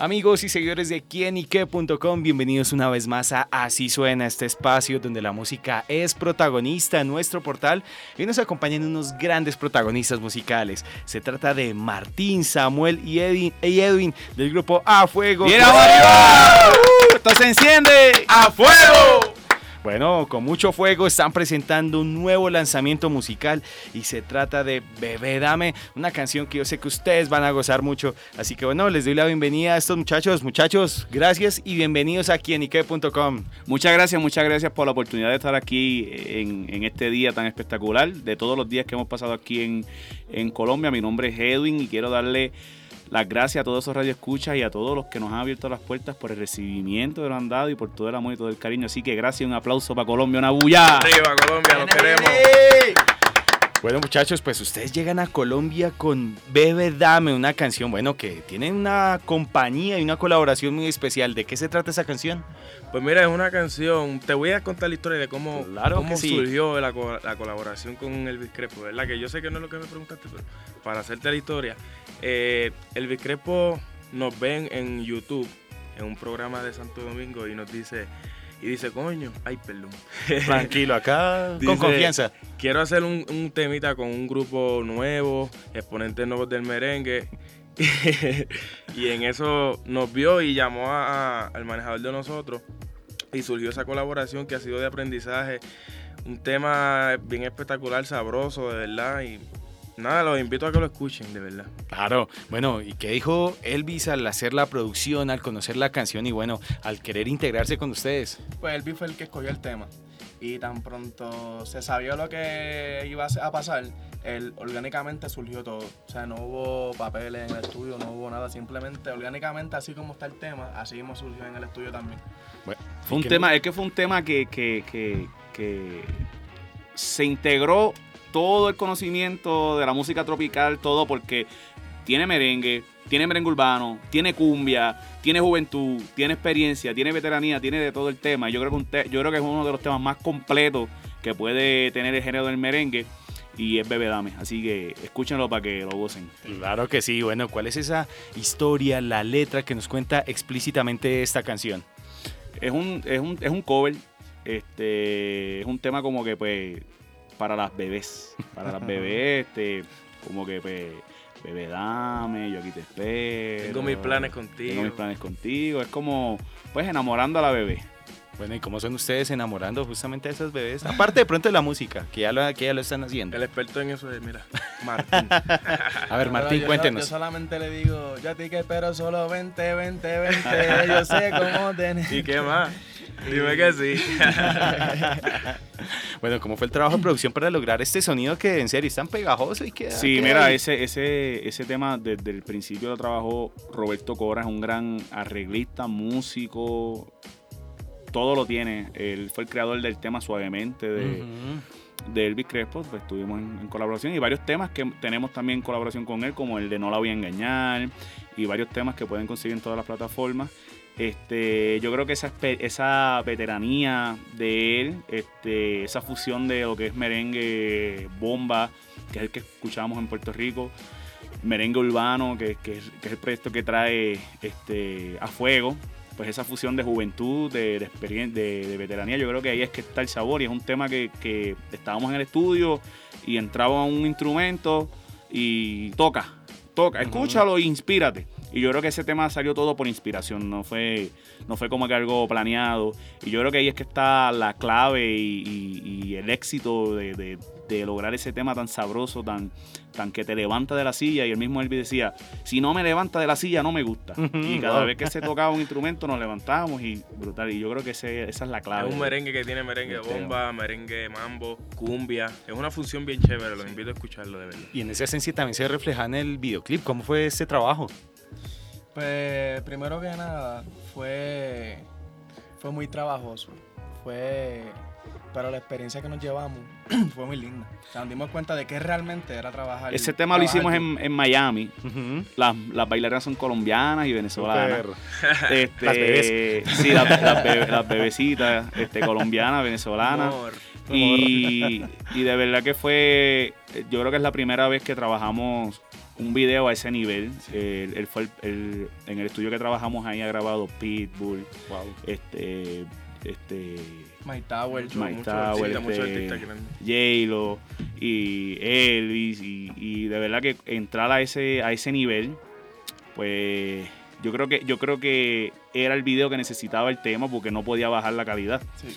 Amigos y seguidores de quienique.com, bienvenidos una vez más a Así Suena, este espacio donde la música es protagonista en nuestro portal y nos acompañan unos grandes protagonistas musicales. Se trata de Martín, Samuel y Edwin, y Edwin del grupo A Fuego. ¡Bien, ¡Esto se enciende! ¡A fuego! Bueno, con mucho fuego están presentando un nuevo lanzamiento musical y se trata de Bebé Dame, una canción que yo sé que ustedes van a gozar mucho. Así que bueno, les doy la bienvenida a estos muchachos. Muchachos, gracias y bienvenidos aquí en Ike.com. Muchas gracias, muchas gracias por la oportunidad de estar aquí en, este día tan espectacular. De todos los días que hemos pasado aquí en, en Colombia, mi nombre es Edwin y quiero darle las gracias a todos esos radioescuchas y a todos los que nos han abierto las puertas por el recibimiento de lo han dado y por todo el amor y todo el cariño. Así que gracias, un aplauso para Colombia, una bulla. Arriba Colombia, nos queremos. Bueno muchachos, pues ustedes llegan a Colombia con Bebe Dame, una canción, bueno, que tiene una compañía y una colaboración muy especial. ¿De qué se trata esa canción? Pues mira, es una canción, te voy a contar la historia de cómo, cómo surgió la, colaboración con Elvis Crespo, ¿verdad? Que yo sé que no es lo que me preguntaste, pero para hacerte la historia, eh, Elvis Crespo nos ven en YouTube, en un programa de Santo Domingo, y nos dice, y dice, coño, ay, perdón. Tranquilo, acá con confianza. Quiero hacer un, temita con un grupo nuevo, exponentes nuevos del merengue. y en eso nos vio y llamó al manejador de nosotros y surgió esa colaboración que ha sido de aprendizaje. Un tema bien espectacular, sabroso, de verdad. Y Nada, los invito a que lo escuchen, de verdad. Claro, bueno, ¿y qué dijo Elvis al hacer la producción, al conocer la canción y bueno, al querer integrarse con ustedes? Pues Elvis fue el que escogió el tema y tan pronto se sabía lo que iba a pasar, él, orgánicamente surgió todo. O sea, no hubo papeles en el estudio, no hubo nada, simplemente orgánicamente, así como está el tema, así mismo surgió en el estudio también. Bueno, fue un tema, es que fue un tema que, que, que, que se integró todo el conocimiento de la música tropical, todo porque tiene merengue, tiene merengue urbano, tiene cumbia, tiene juventud, tiene experiencia, tiene veteranía, tiene de todo el tema. Yo creo que, yo creo que es uno de los temas más completos que puede tener el género del merengue y es Bebe Dame. Así que escúchenlo para que lo gocen. Claro que sí. Bueno, ¿cuál es esa historia, la letra que nos cuenta explícitamente esta canción? Es un, es un, es un cover. Este, es un tema como que pues para las bebés. Para las bebés, este, como que pues, bebé dame, yo aquí te espero. Tengo mis planes contigo. Tengo mis planes contigo. Es como, pues, enamorando a la bebé. Bueno, ¿y cómo son ustedes enamorando justamente a esas bebés? Aparte de pronto de la música, que ya lo, que ya lo están haciendo. El experto en eso es, mira, Martín. a ver, Martín, cuéntenos. yo solamente le digo, yo a ti que espero solo 20, 20, 20, yo sé cómo tenés. ¿Y qué más? Dime que sí. Bueno, ¿cómo fue el trabajo de producción para lograr este sonido que en serio es tan pegajoso y que Sí, mira, ese, ese, ese tema desde el principio lo trabajó Roberto Cora, es un gran arreglista, músico, todo lo tiene. Él fue el creador del tema Suavemente de, Elvis Crespo, pues estuvimos en, en, colaboración y varios temas que tenemos también en colaboración con él, como el de No la voy a engañar y varios temas que pueden conseguir en todas las plataformas. Este, yo creo que esa, esa veteranía de él, este, esa fusión de lo que es merengue bomba, que es el que escuchamos en Puerto Rico, merengue urbano, que, es, el proyecto que trae este, a fuego, pues esa fusión de juventud, de, de, de, veteranía, yo creo que ahí es que está el sabor y es un tema que, que estábamos en el estudio y entraba un instrumento y toca, toca, escúchalo e inspírate. Y yo creo que ese tema salió todo por inspiración, no fue, no fue como que algo planeado. Y yo creo que ahí es que está la clave y, el éxito de, lograr ese tema tan sabroso, tan, tan que te levanta de la silla. Y el mismo Elvis decía, si no me levanta de la silla, no me gusta. y cada vez que se tocaba un instrumento nos levantábamos y brutal. Y yo creo que esa es la clave. Es un merengue que tiene merengue bomba, merengue mambo, cumbia. Es una función bien chévere, los invito a escucharlo de verdad. Y en esa esencia también se refleja en el videoclip. ¿Cómo fue ese trabajo? Pues primero que nada fue, fue muy trabajoso. Fue pero la experiencia que nos llevamos fue muy linda. O sea, nos dimos cuenta de que realmente era trabajar. Ese tema lo hicimos en, en Miami. Las, las bailarinas son colombianas y venezolanas. Este, Las bebés. Sí, las, las bebe- las bebecitas este, colombianas, venezolanas. Y, y de verdad que fue, yo creo que es la primera vez que trabajamos un video a ese nivel. El- él fue el- el- en el estudio que trabajamos ahí ha grabado Pitbull, Wow. este, este, My Tower. Mike Mucho Tower, este. J-Lo y Elvis y, y de verdad que entrar a ese, a ese nivel, pues yo creo que yo creo que era el video que necesitaba el tema porque no podía bajar la calidad. Sí.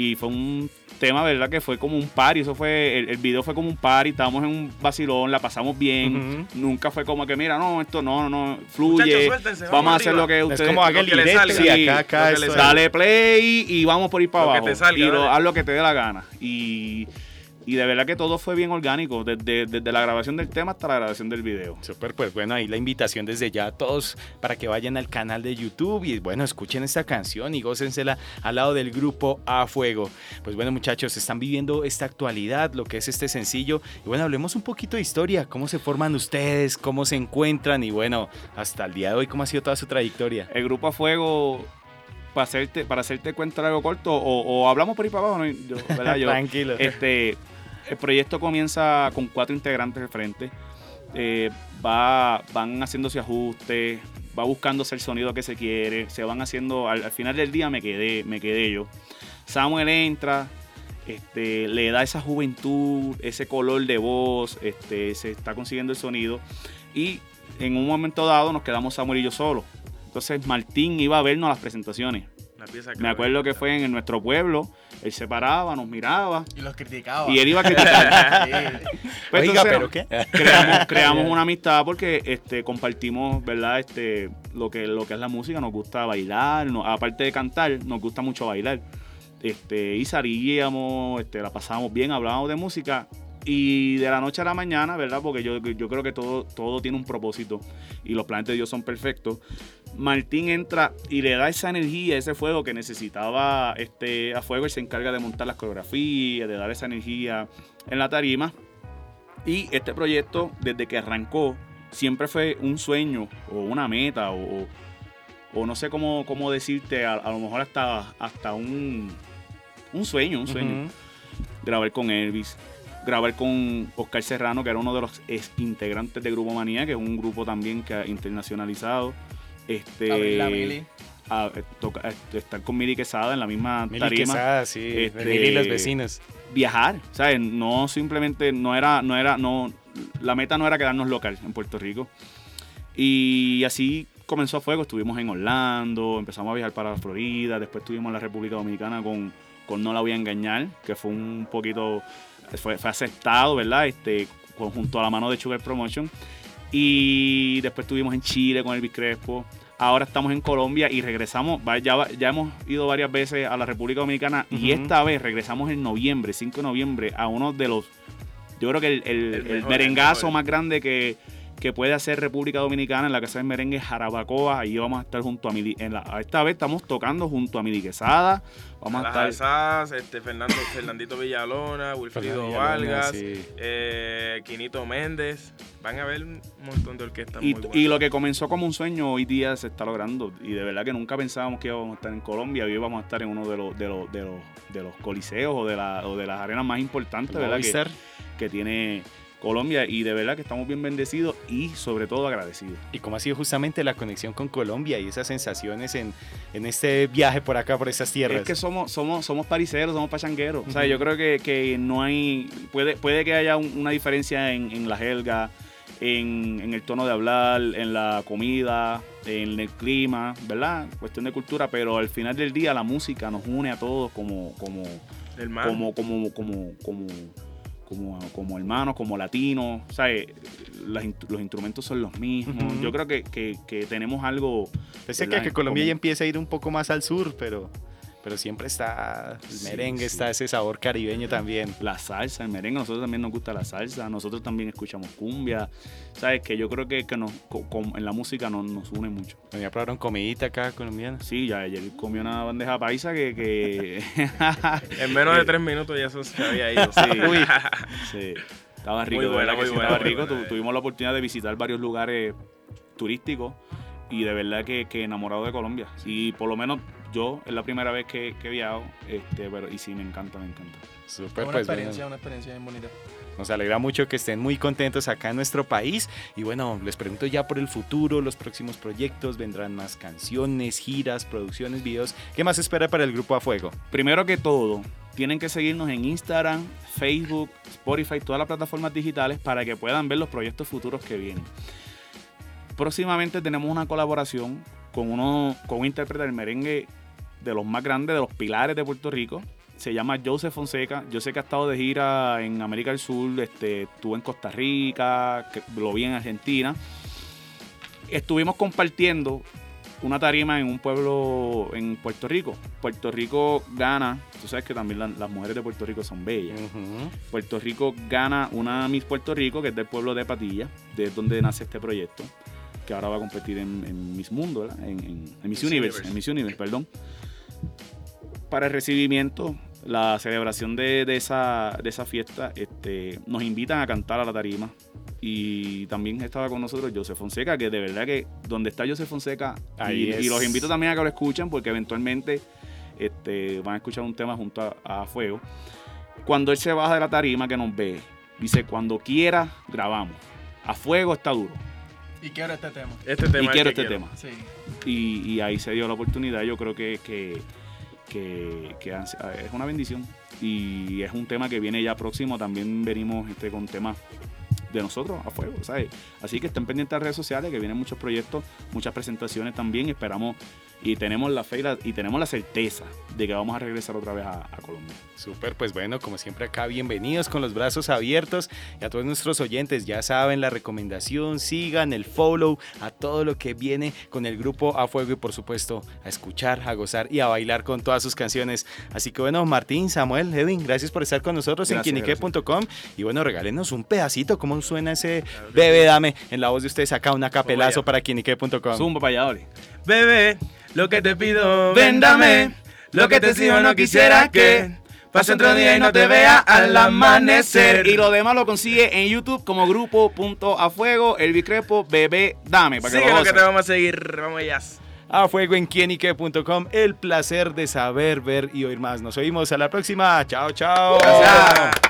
Y fue un tema, ¿verdad? Que fue como un party. Eso fue, el, el video fue como un party. Estábamos en un vacilón, la pasamos bien. Nunca fue como que, mira, no, esto no, no, no, fluye. Muchachos, vamos, vamos a hacer lo que Es ustedes como aquel que le directo. salga. Sí, acá, que es-. Dale play y vamos por ir para Lo que abajo. te salga, y lo- haz lo que te dé la gana. Y, y de verdad que todo fue bien orgánico, desde, desde la grabación del tema hasta la grabación del video. Súper, pues bueno, ahí la invitación desde ya a todos para que vayan al canal de YouTube y bueno, escuchen esta canción y gócensela al lado del grupo A Fuego. Pues bueno, muchachos, están viviendo esta actualidad, lo que es este sencillo. Y bueno, hablemos un poquito de historia, cómo se forman ustedes, cómo se encuentran y bueno, hasta el día de hoy, cómo ha sido toda su trayectoria. El grupo a fuego, para hacerte, para hacerte cuenta algo corto, o, o hablamos por ahí para abajo, ¿no? Yo, ¿verdad? Yo, Tranquilo. Este, el proyecto comienza con cuatro integrantes al frente. Eh, va, van haciéndose ajustes, va buscándose el sonido que se quiere, se van haciendo. Al, al final del día me quedé, me quedé yo. Samuel entra, este, le da esa juventud, ese color de voz, este, se está consiguiendo el sonido. Y en un momento dado nos quedamos Samuel y yo solos. Entonces Martín iba a vernos las presentaciones. Me acuerdo que fue en nuestro pueblo, él se paraba, nos miraba Y los criticaba. y él iba a criticar. Sí. Pues Oiga, entonces, pero ¿qué? creamos, creamos una amistad porque este, compartimos, ¿verdad? Este, lo, que, lo que es la música, nos gusta bailar, no- aparte de cantar, nos gusta mucho bailar. Este, y salíamos, este, la pasábamos bien, hablábamos de música. Y de la noche a la mañana, ¿verdad? Porque yo, yo creo que todo, todo tiene un propósito y los planes de Dios son perfectos. Martín entra y le da esa energía, ese fuego que necesitaba este, a fuego. Él se encarga de montar las coreografías, de dar esa energía en la tarima. Y este proyecto, desde que arrancó, siempre fue un sueño o una meta o, o no sé cómo, cómo decirte, a, a lo mejor hasta, hasta un, un sueño, un sueño. Grabar con Elvis, grabar con Oscar Serrano, que era uno de los ex integrantes de Grupo Manía, que es un grupo también que ha internacionalizado. Este, Abril la Mili. a- eh, toca- eh, estar con Mili Quesada en la misma Mili tarima Quesada, sí, Este- Mili y los vecinos. viajar, ¿sabes? No simplemente, no era, no era, no, la meta no era quedarnos local en Puerto Rico. Y así comenzó a fuego, estuvimos en Orlando, empezamos a viajar para Florida, después estuvimos en la República Dominicana con, con No la voy a engañar, que fue un poquito, fue, fue aceptado, ¿verdad? Este, junto a la mano de Sugar Promotion. Y después estuvimos en Chile con Elvis Crespo. Ahora estamos en Colombia y regresamos, ya, ya hemos ido varias veces a la República Dominicana y esta vez regresamos en noviembre, 5 de noviembre, a uno de los, yo creo que el, el- El el mejor, merengazo más grande que, que puede hacer República Dominicana en la Casa del Merengue Jarabacoa. Ahí vamos a estar junto a Mili. En la, esta vez estamos tocando junto a Mili Quesada. Vamos a estar. Este, Fernando, Fernandito Villalona, Wilfrido Fernando Vargas, Villalona, sí. eh, Quinito Méndez. Van a ver un montón de orquestas Y, muy buenas. y lo que comenzó como un sueño hoy día se está logrando. Y de verdad que nunca pensábamos que íbamos a estar en Colombia. Hoy íbamos a estar en uno de los, de los, de los, de los coliseos o de, la, o de las arenas más importantes, ¿verdad? Que, que tiene Colombia. Y de verdad que estamos bien bendecidos y sobre todo agradecidos. Y cómo ha sido justamente la conexión con Colombia y esas sensaciones en, en este viaje por acá, por esas tierras. Es que somos, somos, somos pariseros, somos pachangueros. O sea, yo creo que, que no hay. Puede, puede que haya un- una diferencia en, en la jerga, en, en el tono de hablar, en la comida, en el clima, ¿verdad? Cuestión de cultura, pero al final del día la música nos une a todos como, como, como, como, como, como, como, como hermanos, como latinos, ¿sabes? Las in- los instrumentos son los mismos. Yo creo que, que- que tenemos algo. Pensé que, que Colombia Como- ya empieza a ir un poco más al sur, pero, pero siempre está el merengue, sí. está ese sabor caribeño también. La salsa, el merengue, a nosotros también nos gusta la salsa, nosotros también escuchamos cumbia, sabes que yo creo que, que nos, en la música nos, nos une mucho. ¿Ya probaron comidita acá colombiana? Sí, ya ayer comí una bandeja paisa que... que En menos de tres minutos ya eso se había ido. Sí. Uy. Sí, estaba rico, Muy buena, muy sí, buena, estaba rico. buena. Tu- tuvimos la oportunidad de visitar varios lugares turísticos y de verdad que, que enamorado de Colombia. Y por lo menos yo es la primera vez que, que he viajado, este, pero, y sí, me encanta, me encanta. Súper, Fue una pues experiencia, una experiencia bien bonita. nos alegra mucho que estén muy contentos acá en nuestro país. Y bueno, les pregunto ya por el futuro, los próximos proyectos, vendrán más canciones, giras, producciones, videos. ¿Qué más espera para el grupo A Fuego? Primero que todo, tienen que seguirnos en Instagram, Facebook, Spotify, todas las plataformas digitales para que puedan ver los proyectos futuros que vienen. Próximamente tenemos una colaboración con, uno, con un intérprete del merengue de los más grandes, de los pilares de Puerto Rico. Se llama Joseph Fonseca. Yo sé que ha estado de gira en América del Sur, este, estuvo en Costa Rica, que lo vi en Argentina. Estuvimos compartiendo una tarima en un pueblo en Puerto Rico. Puerto Rico gana, tú sabes que también la- las mujeres de Puerto Rico son bellas. Puerto Rico gana una Miss Puerto Rico, que es del pueblo de Patilla, de donde nace este proyecto, que ahora va a competir en, en Miss Mundo, ¿verdad? En, en- en Miss Miss Universe, Universe. en Miss Universe, perdón. Para el recibimiento, la celebración de, de esa, de esa fiesta, este, nos invitan a cantar a la tarima. Y también estaba con nosotros Joseph Fonseca, que de verdad que donde está Joseph Fonseca, Ahí y, es. y los invito también a que lo escuchen, porque eventualmente este, van a escuchar un tema junto a, a Fuego. Cuando él se baja de la tarima, que nos ve, dice, cuando quiera, grabamos. A Fuego está duro. Y quiero este tema. Este tema y es quiero este tema. Sí. Y, y ahí se dio la oportunidad. Yo creo que, que, que- que es una bendición. Y es un tema que viene ya próximo. También venimos este, con temas de nosotros a fuego, ¿sabes? Así que estén pendientes de las redes sociales, que vienen muchos proyectos, muchas presentaciones también. Esperamos y tenemos la fe y, la- y tenemos la certeza de que vamos a regresar otra vez a, a Colombia. Súper, pues bueno, como siempre acá, bienvenidos con los brazos abiertos y a todos nuestros oyentes, ya saben la recomendación, sigan el follow a todo lo que viene con el grupo A Fuego y por supuesto a escuchar, a gozar y a bailar con todas sus canciones. Así que bueno, Martín, Samuel, Edwin, gracias por estar con nosotros Gracias, en quinique.com y bueno, regálenos un pedacito, cómo suena ese bebé dame en la voz de ustedes acá, una capelazo allá. para quinique.com. Zumba dale. Bebé, lo que te pido, véndame. Lo que te exijo no quisiera que pase otro día y no te vea al amanecer. Y lo demás lo consigue en YouTube como grupo punto a fuego, el Bicrepo, bebé, dame. Para que Sigue lo lo que te vamos a seguir, vamos allá. A Fuego en quienique.com, el placer de saber, ver y oír más. Nos oímos a la próxima. Chao, chao. Gracias.